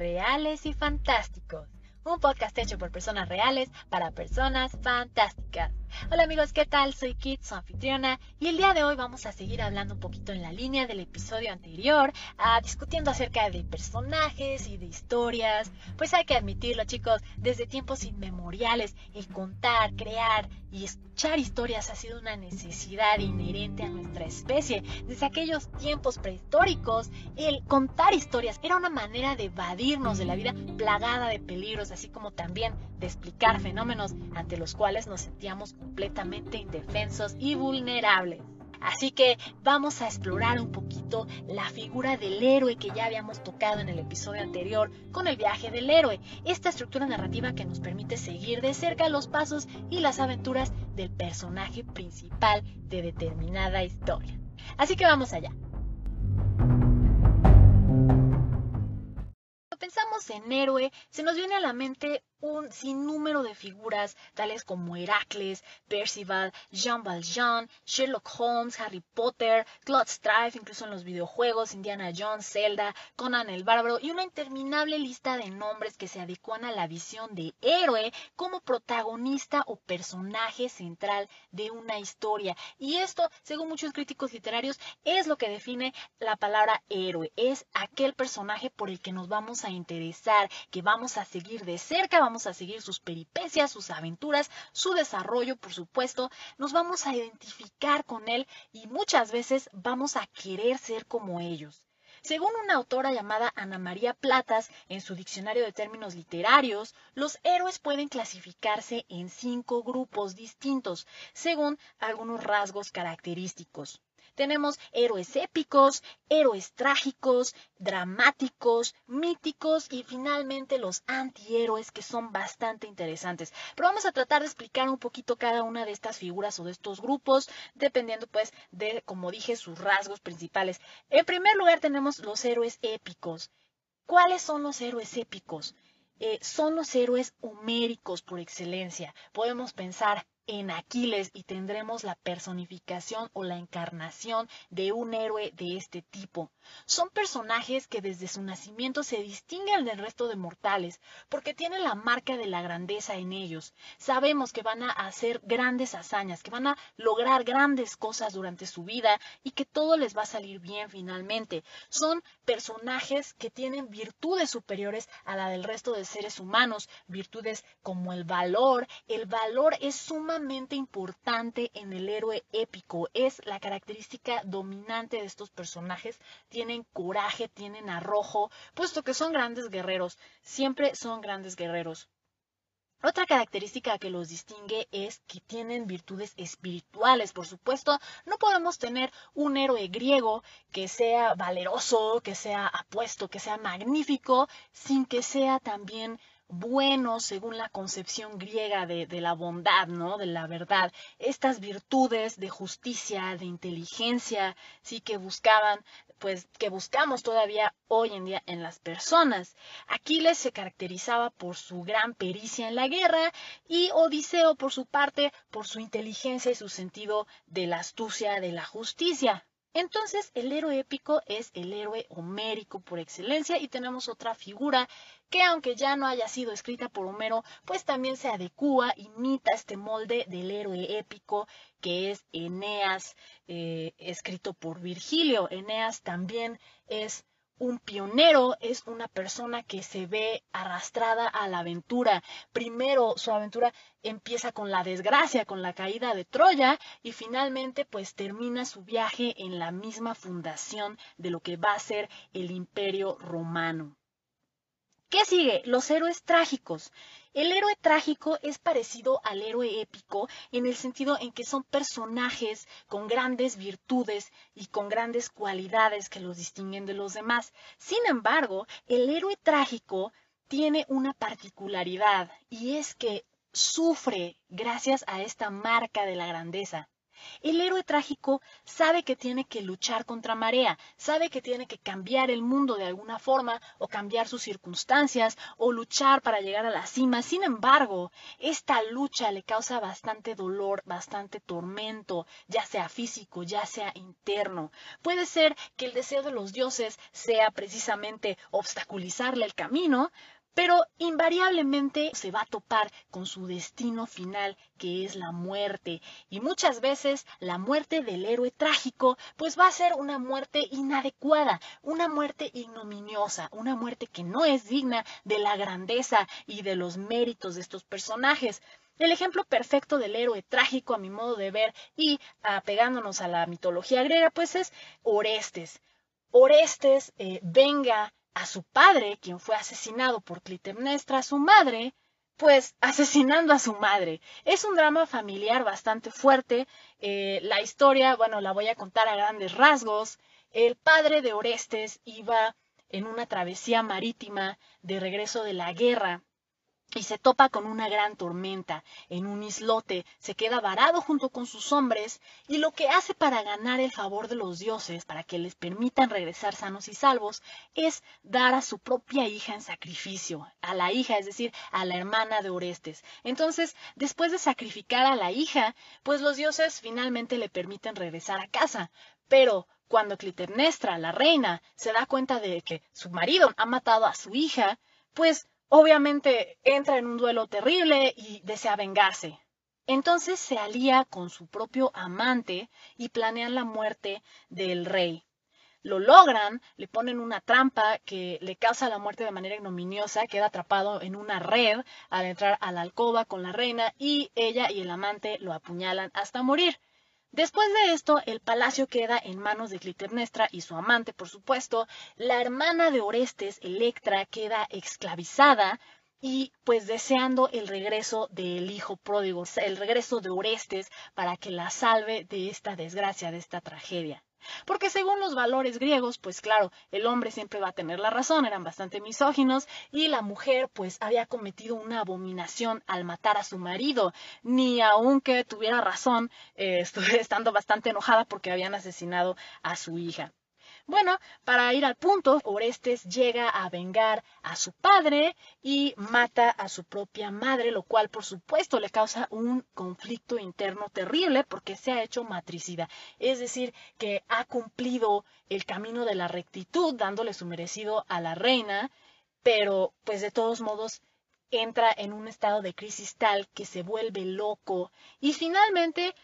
Reales y Fantásticos, un podcast hecho por personas reales para personas fantásticas. Hola amigos, ¿qué tal? Soy Kit, su anfitriona, y el día de hoy vamos a seguir hablando un poquito en la línea del episodio anterior, ah, discutiendo acerca de personajes y de historias. Pues hay que admitirlo chicos, desde tiempos inmemoriales, el contar, crear y escuchar historias ha sido una necesidad inherente a nuestra especie. Desde aquellos tiempos prehistóricos, el contar historias era una manera de evadirnos de la vida plagada de peligros, así como también de explicar fenómenos ante los cuales nos completamente indefensos y vulnerables. Así que vamos a explorar un poquito la figura del héroe que ya habíamos tocado en el episodio anterior con el viaje del héroe, esta estructura narrativa que nos permite seguir de cerca los pasos y las aventuras del personaje principal de determinada historia. Así que vamos allá. Cuando pensamos en héroe, se nos viene a la mente un sinnúmero de figuras tales como Heracles, Percival, Jean Valjean, Sherlock Holmes, Harry Potter, Claude Strife, incluso en los videojuegos, Indiana Jones, Zelda, Conan el Bárbaro y una interminable lista de nombres que se adecuan a la visión de héroe como protagonista o personaje central de una historia. Y esto, según muchos críticos literarios, es lo que define la palabra héroe. Es aquel personaje por el que nos vamos a interesar, que vamos a seguir de cerca, vamos a seguir sus peripecias, sus aventuras, su desarrollo, por supuesto, nos vamos a identificar con él y muchas veces vamos a querer ser como ellos. Según una autora llamada Ana María Platas, en su diccionario de términos literarios, los héroes pueden clasificarse en cinco grupos distintos, según algunos rasgos característicos. Tenemos héroes épicos, héroes trágicos, dramáticos, míticos y finalmente los antihéroes que son bastante interesantes. Pero vamos a tratar de explicar un poquito cada una de estas figuras o de estos grupos, dependiendo pues de, como dije, sus rasgos principales. En primer lugar tenemos los héroes épicos. ¿Cuáles son los héroes épicos? Eh, son los héroes homéricos por excelencia. Podemos pensar en Aquiles y tendremos la personificación o la encarnación de un héroe de este tipo. Son personajes que desde su nacimiento se distinguen del resto de mortales porque tienen la marca de la grandeza en ellos. Sabemos que van a hacer grandes hazañas, que van a lograr grandes cosas durante su vida y que todo les va a salir bien finalmente. Son personajes que tienen virtudes superiores a la del resto de seres humanos, virtudes como el valor. El valor es importante en el héroe épico. Es la característica dominante de estos personajes. Tienen coraje, tienen arrojo, puesto que son grandes guerreros. Siempre son grandes guerreros. Otra característica que los distingue es que tienen virtudes espirituales. Por supuesto, no podemos tener un héroe griego que sea valeroso, que sea apuesto, que sea magnífico, sin que sea también bueno según la concepción griega de, la bondad, ¿no? De la verdad. Estas virtudes de justicia, de inteligencia, sí que buscaban, pues que buscamos todavía hoy en día en las personas. Aquiles se caracterizaba por su gran pericia en la guerra y Odiseo, por su parte, por su inteligencia y su sentido de la astucia, de la justicia. Entonces, el héroe épico es el héroe homérico por excelencia y tenemos otra figura que aunque ya no haya sido escrita por Homero, pues también se adecúa, imita este molde del héroe épico que es Eneas, eh, escrito por Virgilio. Eneas también es un pionero es una persona que se ve arrastrada a la aventura. Primero su aventura empieza con la desgracia, con la caída de Troya y finalmente pues termina su viaje en la misma fundación de lo que va a ser el imperio romano. ¿Qué sigue? Los héroes trágicos. El héroe trágico es parecido al héroe épico en el sentido en que son personajes con grandes virtudes y con grandes cualidades que los distinguen de los demás. Sin embargo, el héroe trágico tiene una particularidad y es que sufre gracias a esta marca de la grandeza. El héroe trágico sabe que tiene que luchar contra marea, sabe que tiene que cambiar el mundo de alguna forma o cambiar sus circunstancias o luchar para llegar a la cima. Sin embargo, esta lucha le causa bastante dolor, bastante tormento, ya sea físico, ya sea interno. Puede ser que el deseo de los dioses sea precisamente obstaculizarle el camino, pero invariablemente se va a topar con su destino final, que es la muerte. Y muchas veces la muerte del héroe trágico, pues va a ser una muerte inadecuada, una muerte ignominiosa, una muerte que no es digna de la grandeza y de los méritos de estos personajes. El ejemplo perfecto del héroe trágico, a mi modo de ver, y apegándonos a la mitología griega, pues es Orestes. Orestes eh, venga a su padre, quien fue asesinado por Clitemnestra, su madre, pues asesinando a su madre. Es un drama familiar bastante fuerte. Eh, la historia, bueno, la voy a contar a grandes rasgos. El padre de Orestes iba en una travesía marítima de regreso de la guerra y se topa con una gran tormenta en un islote, se queda varado junto con sus hombres y lo que hace para ganar el favor de los dioses, para que les permitan regresar sanos y salvos, es dar a su propia hija en sacrificio, a la hija, es decir, a la hermana de Orestes. Entonces, después de sacrificar a la hija, pues los dioses finalmente le permiten regresar a casa, pero cuando Clitemnestra, la reina, se da cuenta de que su marido ha matado a su hija, pues obviamente entra en un duelo terrible y desea vengarse. Entonces se alía con su propio amante y planean la muerte del rey. Lo logran, le ponen una trampa que le causa la muerte de manera ignominiosa, queda atrapado en una red al entrar a la alcoba con la reina y ella y el amante lo apuñalan hasta morir. Después de esto, el palacio queda en manos de Clitemnestra y su amante, por supuesto. La hermana de Orestes, Electra, queda esclavizada y pues deseando el regreso del hijo pródigo, el regreso de Orestes para que la salve de esta desgracia, de esta tragedia. Porque según los valores griegos, pues claro, el hombre siempre va a tener la razón, eran bastante misóginos, y la mujer pues había cometido una abominación al matar a su marido, ni aunque tuviera razón, eh, estando bastante enojada porque habían asesinado a su hija. Bueno, para ir al punto, Orestes llega a vengar a su padre y mata a su propia madre, lo cual por supuesto le causa un conflicto interno terrible porque se ha hecho matricida. Es decir, que ha cumplido el camino de la rectitud, dándole su merecido a la reina, pero pues de todos modos entra en un estado de crisis tal que se vuelve loco y finalmente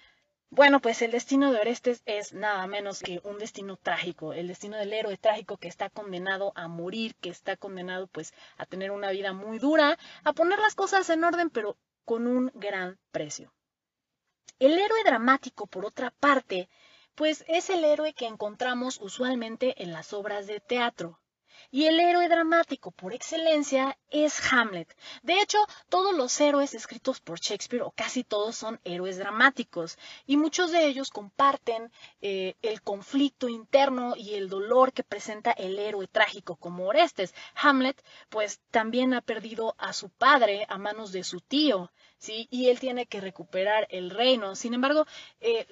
bueno, pues el destino de Orestes es nada menos que un destino trágico, el destino del héroe trágico que está condenado a morir, que está condenado pues a tener una vida muy dura, a poner las cosas en orden, pero con un gran precio. El héroe dramático, por otra parte, pues es el héroe que encontramos usualmente en las obras de teatro. Y el héroe dramático por excelencia es Hamlet. De hecho, todos los héroes escritos por Shakespeare, o casi todos, son héroes dramáticos. Y muchos de ellos comparten eh, el conflicto interno y el dolor que presenta el héroe trágico, como Orestes. Hamlet, pues también ha perdido a su padre a manos de su tío. ¿Sí? Y él tiene que recuperar el reino. Sin embargo, eh,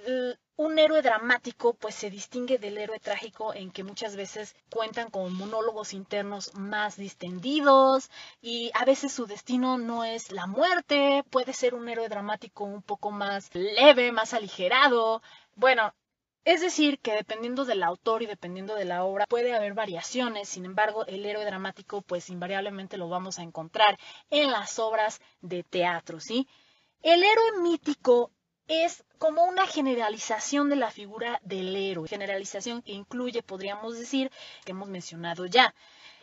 un héroe dramático pues se distingue del héroe trágico en que muchas veces cuentan con monólogos internos más distendidos y a veces su destino no es la muerte, puede ser un héroe dramático un poco más leve, más aligerado. Bueno, es decir, que dependiendo del autor y dependiendo de la obra puede haber variaciones, sin embargo, el héroe dramático pues invariablemente lo vamos a encontrar en las obras de teatro, ¿sí? El héroe mítico es como una generalización de la figura del héroe, generalización que incluye, podríamos decir, que hemos mencionado ya.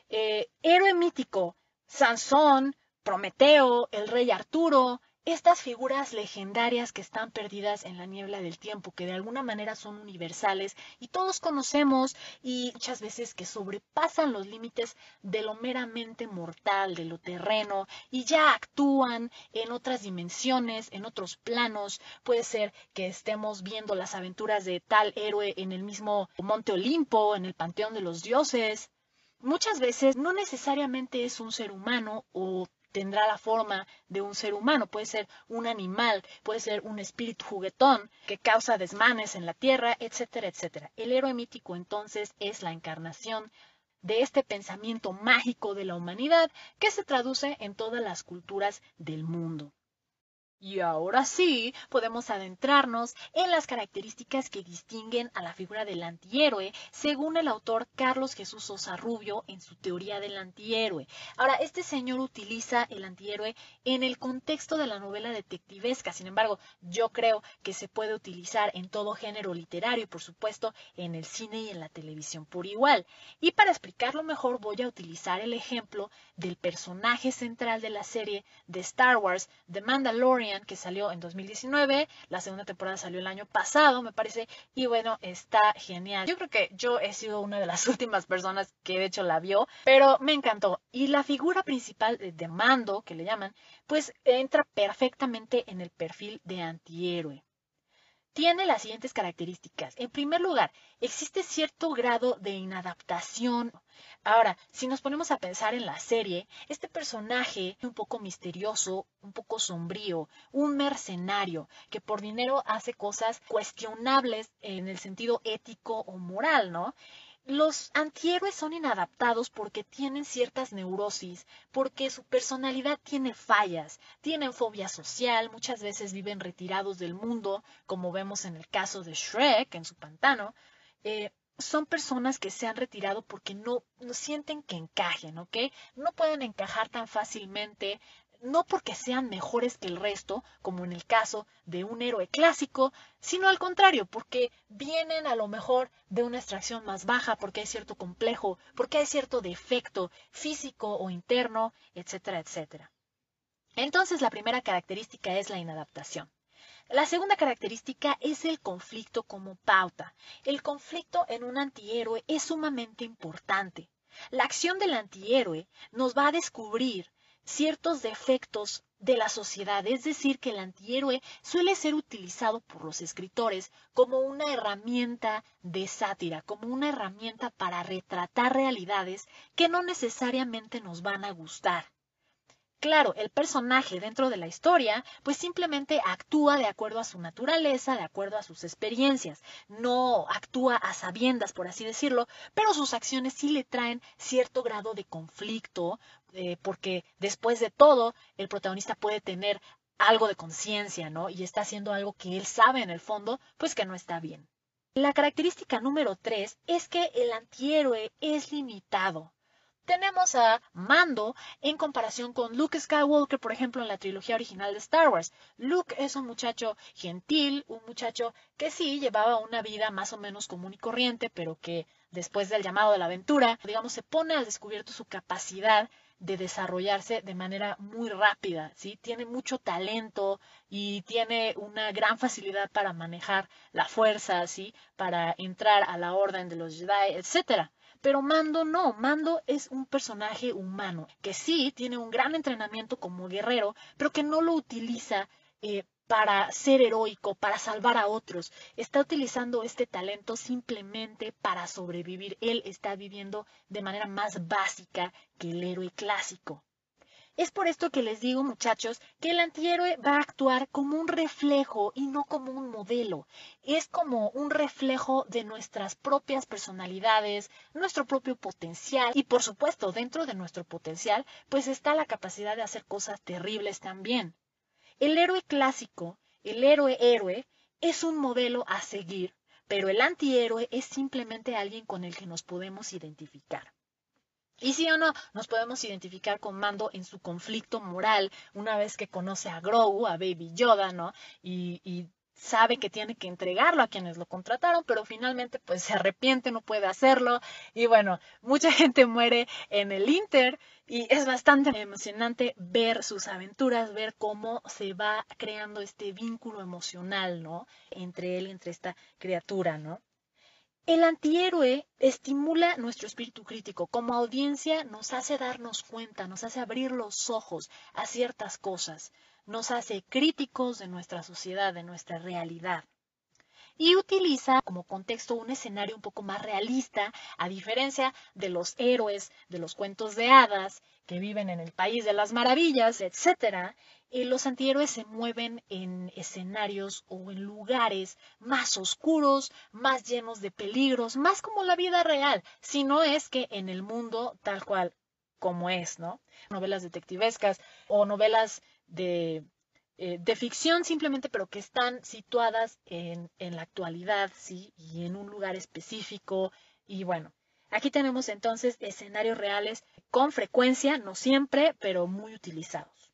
Eh, héroe mítico, Sansón, Prometeo, el rey Arturo, estas figuras legendarias que están perdidas en la niebla del tiempo, que de alguna manera son universales y todos conocemos y muchas veces que sobrepasan los límites de lo meramente mortal, de lo terreno y ya actúan en otras dimensiones, en otros planos. Puede ser que estemos viendo las aventuras de tal héroe en el mismo Monte Olimpo, en el Panteón de los Dioses. Muchas veces no necesariamente es un ser humano o tendrá la forma de un ser humano, puede ser un animal, puede ser un espíritu juguetón que causa desmanes en la tierra, etcétera, etcétera. El héroe mítico entonces es la encarnación de este pensamiento mágico de la humanidad que se traduce en todas las culturas del mundo. Y ahora sí, podemos adentrarnos en las características que distinguen a la figura del antihéroe, según el autor Carlos Jesús Sosa Rubio en su teoría del antihéroe. Ahora, este señor utiliza el antihéroe en el contexto de la novela detectivesca, sin embargo, yo creo que se puede utilizar en todo género literario y, por supuesto, en el cine y en la televisión por igual. Y para explicarlo mejor, voy a utilizar el ejemplo del personaje central de la serie de Star Wars, The Mandalorian, que salió en 2019, la segunda temporada salió el año pasado, me parece, y bueno, está genial. Yo creo que yo he sido una de las últimas personas que de hecho la vio, pero me encantó. Y la figura principal de Mando, que le llaman, pues entra perfectamente en el perfil de antihéroe tiene las siguientes características. En primer lugar, existe cierto grado de inadaptación. Ahora, si nos ponemos a pensar en la serie, este personaje un poco misterioso, un poco sombrío, un mercenario que por dinero hace cosas cuestionables en el sentido ético o moral, ¿no? Los antihéroes son inadaptados porque tienen ciertas neurosis, porque su personalidad tiene fallas, tienen fobia social, muchas veces viven retirados del mundo, como vemos en el caso de Shrek en su pantano. Eh, son personas que se han retirado porque no, no, sienten que encajen, ¿ok? No pueden encajar tan fácilmente, no porque sean mejores que el resto, como en el caso de un héroe clásico, sino al contrario, porque vienen a lo mejor de una extracción más baja, porque hay cierto complejo, porque hay cierto defecto físico o interno, etcétera, etcétera. Entonces, la primera característica es la inadaptación. La segunda característica es el conflicto como pauta. El conflicto en un antihéroe es sumamente importante. La acción del antihéroe nos va a descubrir ciertos defectos de la sociedad, es decir, que el antihéroe suele ser utilizado por los escritores como una herramienta de sátira, como una herramienta para retratar realidades que no necesariamente nos van a gustar. Claro, el personaje dentro de la historia pues simplemente actúa de acuerdo a su naturaleza, de acuerdo a sus experiencias, no actúa a sabiendas, por así decirlo, pero sus acciones sí le traen cierto grado de conflicto, eh, porque después de todo el protagonista puede tener algo de conciencia, ¿no? Y está haciendo algo que él sabe en el fondo, pues que no está bien. La característica número tres es que el antihéroe es limitado tenemos a Mando en comparación con Luke Skywalker, por ejemplo, en la trilogía original de Star Wars. Luke es un muchacho gentil, un muchacho que sí llevaba una vida más o menos común y corriente, pero que después del llamado de la aventura, digamos, se pone al descubierto su capacidad de desarrollarse de manera muy rápida, ¿sí? Tiene mucho talento y tiene una gran facilidad para manejar la fuerza, ¿sí? Para entrar a la orden de los Jedi, etcétera. Pero Mando no, Mando es un personaje humano que sí tiene un gran entrenamiento como guerrero, pero que no lo utiliza eh, para ser heroico, para salvar a otros. Está utilizando este talento simplemente para sobrevivir. Él está viviendo de manera más básica que el héroe clásico. Es por esto que les digo, muchachos, que el antihéroe va a actuar como un reflejo y no como un modelo. Es como un reflejo de nuestras propias personalidades, nuestro propio potencial y por supuesto, dentro de nuestro potencial, pues está la capacidad de hacer cosas terribles también. El héroe clásico, el héroe héroe, es un modelo a seguir, pero el antihéroe es simplemente alguien con el que nos podemos identificar. Y sí o no, nos podemos identificar con Mando en su conflicto moral una vez que conoce a Grogu, a Baby Yoda, ¿no? Y, y sabe que tiene que entregarlo a quienes lo contrataron, pero finalmente pues se arrepiente, no puede hacerlo. Y bueno, mucha gente muere en el Inter y es bastante emocionante ver sus aventuras, ver cómo se va creando este vínculo emocional, ¿no? Entre él y entre esta criatura, ¿no? El antihéroe estimula nuestro espíritu crítico. Como audiencia nos hace darnos cuenta, nos hace abrir los ojos a ciertas cosas, nos hace críticos de nuestra sociedad, de nuestra realidad. Y utiliza como contexto un escenario un poco más realista, a diferencia de los héroes de los cuentos de hadas que viven en el país de las maravillas, etc., eh, los antihéroes se mueven en escenarios o en lugares más oscuros, más llenos de peligros, más como la vida real, si no es que en el mundo tal cual como es, ¿no? Novelas detectivescas o novelas de, eh, de ficción simplemente, pero que están situadas en, en la actualidad, ¿sí? Y en un lugar específico. Y bueno, aquí tenemos entonces escenarios reales con frecuencia, no siempre, pero muy utilizados.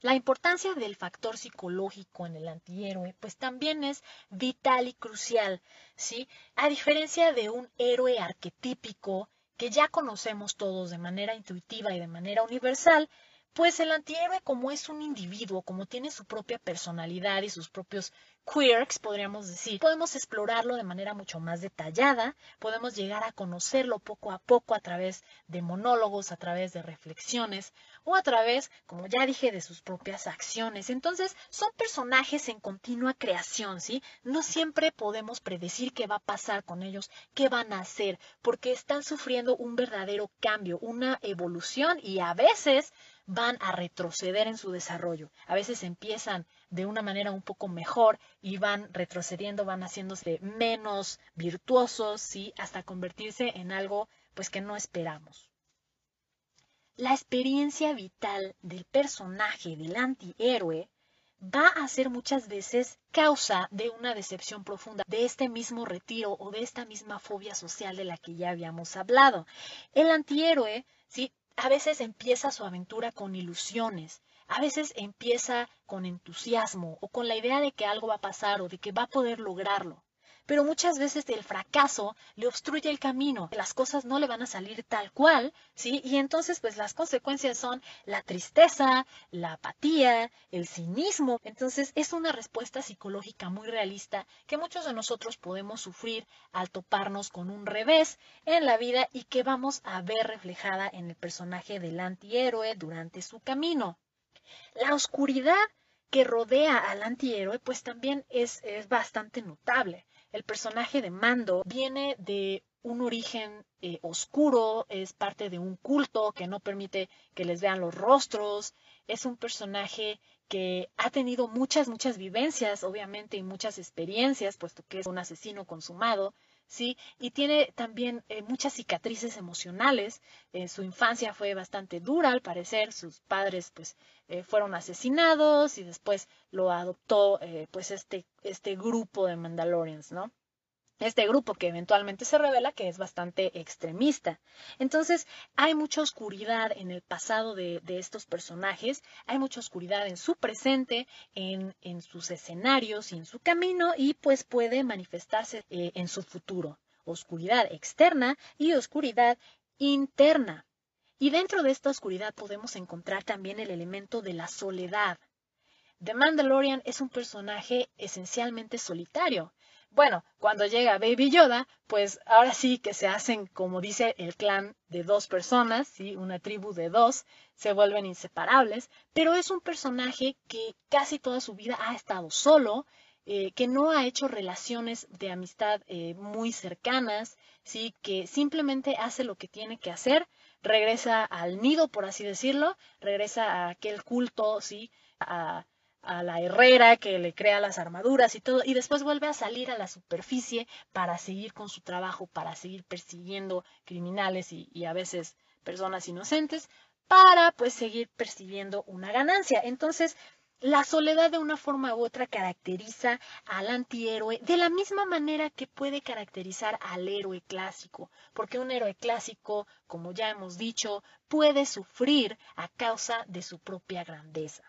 La importancia del factor psicológico en el antihéroe, pues también es vital y crucial, ¿sí? A diferencia de un héroe arquetípico que ya conocemos todos de manera intuitiva y de manera universal, pues el antihéroe como es un individuo, como tiene su propia personalidad y sus propios quirks, podríamos decir, podemos explorarlo de manera mucho más detallada, podemos llegar a conocerlo poco a poco a través de monólogos, a través de reflexiones o a través, como ya dije, de sus propias acciones. Entonces, son personajes en continua creación, ¿sí? No siempre podemos predecir qué va a pasar con ellos, qué van a hacer, porque están sufriendo un verdadero cambio, una evolución y a veces van a retroceder en su desarrollo. A veces empiezan de una manera un poco mejor y van retrocediendo, van haciéndose menos virtuosos, ¿sí? Hasta convertirse en algo pues que no esperamos. La experiencia vital del personaje, del antihéroe, va a ser muchas veces causa de una decepción profunda, de este mismo retiro o de esta misma fobia social de la que ya habíamos hablado. El antihéroe, ¿sí? A veces empieza su aventura con ilusiones, a veces empieza con entusiasmo o con la idea de que algo va a pasar o de que va a poder lograrlo. Pero muchas veces el fracaso le obstruye el camino, las cosas no le van a salir tal cual, ¿sí? Y entonces pues las consecuencias son la tristeza, la apatía, el cinismo. Entonces es una respuesta psicológica muy realista que muchos de nosotros podemos sufrir al toparnos con un revés en la vida y que vamos a ver reflejada en el personaje del antihéroe durante su camino. La oscuridad que rodea al antihéroe pues también es, es bastante notable el personaje de Mando viene de un origen eh, oscuro, es parte de un culto que no permite que les vean los rostros, es un personaje que ha tenido muchas, muchas vivencias, obviamente, y muchas experiencias, puesto que es un asesino consumado, ¿sí? Y tiene también eh, muchas cicatrices emocionales. Eh, su infancia fue bastante dura, al parecer. Sus padres, pues, eh, fueron asesinados y después lo adoptó, pues, este, este grupo de Mandalorians, ¿no? Este grupo que eventualmente se revela que es bastante extremista. Entonces, hay mucha oscuridad en el pasado de, estos personajes, hay mucha oscuridad en su presente, en, sus escenarios y en su camino, y pues puede manifestarse eh, en su futuro. Oscuridad externa y oscuridad interna. Y dentro de esta oscuridad podemos encontrar también el elemento de la soledad. The Mandalorian es un personaje esencialmente solitario. Bueno, cuando llega Baby Yoda, pues ahora sí que se hacen, como dice el clan de dos personas, ¿sí? una tribu de dos, se vuelven inseparables, pero es un personaje que casi toda su vida ha estado solo, eh, que no ha hecho relaciones de amistad eh, muy cercanas, ¿sí? que simplemente hace lo que tiene que hacer, regresa al nido, por así decirlo, regresa a aquel culto, ¿sí? a a la herrera que le crea las armaduras y todo, y después vuelve a salir a la superficie para seguir con su trabajo, para seguir persiguiendo criminales y, a veces personas inocentes, para pues seguir percibiendo una ganancia. Entonces, la soledad de una forma u otra caracteriza al antihéroe de la misma manera que puede caracterizar al héroe clásico, porque un héroe clásico, como ya hemos dicho, puede sufrir a causa de su propia grandeza.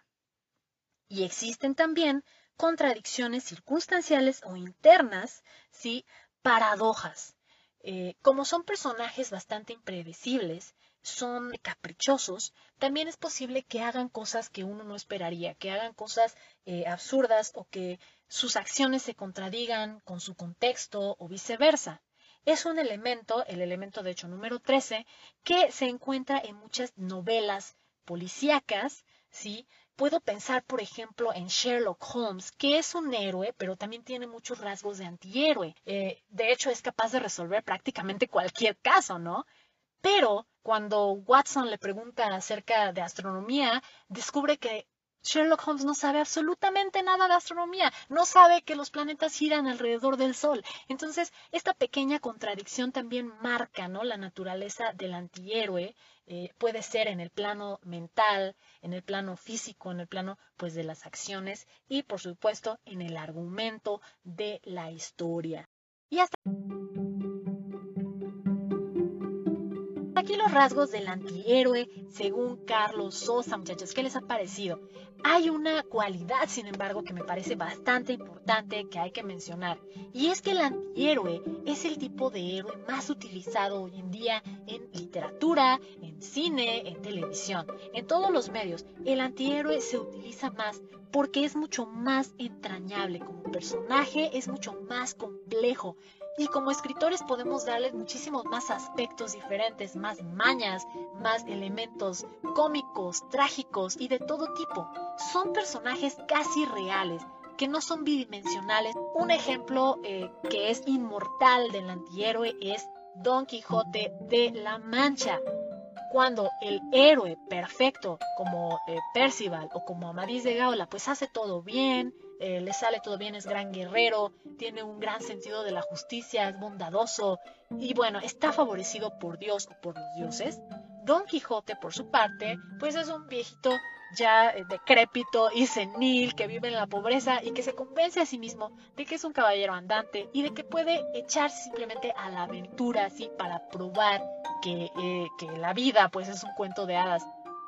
Y existen también contradicciones circunstanciales o internas, ¿sí? Paradojas. Eh, como son personajes bastante impredecibles, son caprichosos, también es posible que hagan cosas que uno no esperaría, que hagan cosas eh, absurdas o que sus acciones se contradigan con su contexto o viceversa. Es un elemento, el elemento de hecho número 13, que se encuentra en muchas novelas policíacas, ¿sí? Puedo pensar, por ejemplo, en Sherlock Holmes, que es un héroe, pero también tiene muchos rasgos de antihéroe. Eh, de hecho, es capaz de resolver prácticamente cualquier caso, ¿no? Pero cuando Watson le pregunta acerca de astronomía, descubre que Sherlock Holmes no sabe absolutamente nada de astronomía, no sabe que los planetas giran alrededor del Sol. Entonces, esta pequeña contradicción también marca ¿no? la naturaleza del antihéroe. Eh, puede ser en el plano mental, en el plano físico, en el plano pues de las acciones y por supuesto en el argumento de la historia. Y hasta aquí los rasgos del antihéroe según Carlos Sosa, muchachos. ¿Qué les ha parecido? Hay una cualidad, sin embargo, que me parece bastante importante que hay que mencionar. Y es que el antihéroe es el tipo de héroe más utilizado hoy en día en literatura, en cine, en televisión, en todos los medios. El antihéroe se utiliza más porque es mucho más entrañable como personaje, es mucho más complejo. Y como escritores podemos darles muchísimos más aspectos diferentes, más mañas, más elementos cómicos, trágicos y de todo tipo. Son personajes casi reales, que no son bidimensionales. Un ejemplo eh, que es inmortal del antihéroe es Don Quijote de la Mancha. Cuando el héroe perfecto como eh, Percival o como Amadís de Gaula pues hace todo bien, eh, le sale todo bien, es gran guerrero, tiene un gran sentido de la justicia, es bondadoso y bueno, está favorecido por Dios o por los dioses. Don Quijote, por su parte, pues es un viejito ya eh, decrépito y senil que vive en la pobreza y que se convence a sí mismo de que es un caballero andante y de que puede echarse simplemente a la aventura así para probar que, eh, que la vida pues es un cuento de hadas.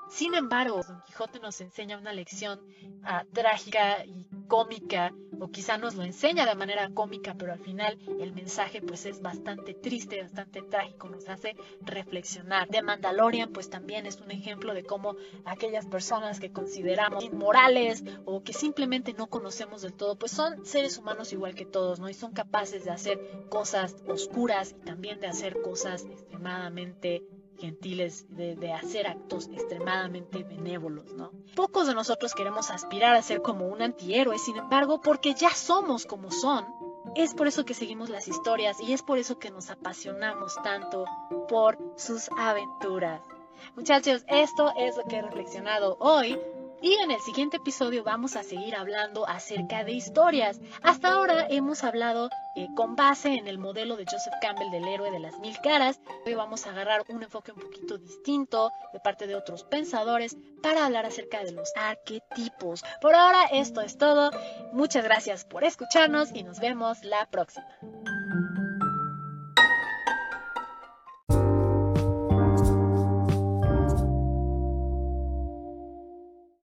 Sin embargo, Don Quijote nos enseña una lección ah, trágica y cómica, o quizá nos lo enseña de manera cómica, pero al final el mensaje pues es bastante triste, bastante trágico, nos hace reflexionar. De Mandalorian pues también es un ejemplo de cómo aquellas personas que consideramos inmorales o que simplemente no conocemos del todo, pues son seres humanos igual que todos, ¿no? Y son capaces de hacer cosas oscuras y también de hacer cosas extremadamente gentiles, de, hacer actos extremadamente benévolos, ¿no? Pocos de nosotros queremos aspirar a ser como un antihéroe, sin embargo, porque ya somos como son, es por eso que seguimos las historias y es por eso que nos apasionamos tanto por sus aventuras. Muchachos, esto es lo que he reflexionado hoy y en el siguiente episodio vamos a seguir hablando acerca de historias. Hasta ahora hemos hablado eh, con base en el modelo de Joseph Campbell del héroe de las mil caras. Hoy vamos a agarrar un enfoque un poquito distinto de parte de otros pensadores para hablar acerca de los arquetipos. Por ahora esto es todo. Muchas gracias por escucharnos y nos vemos la próxima.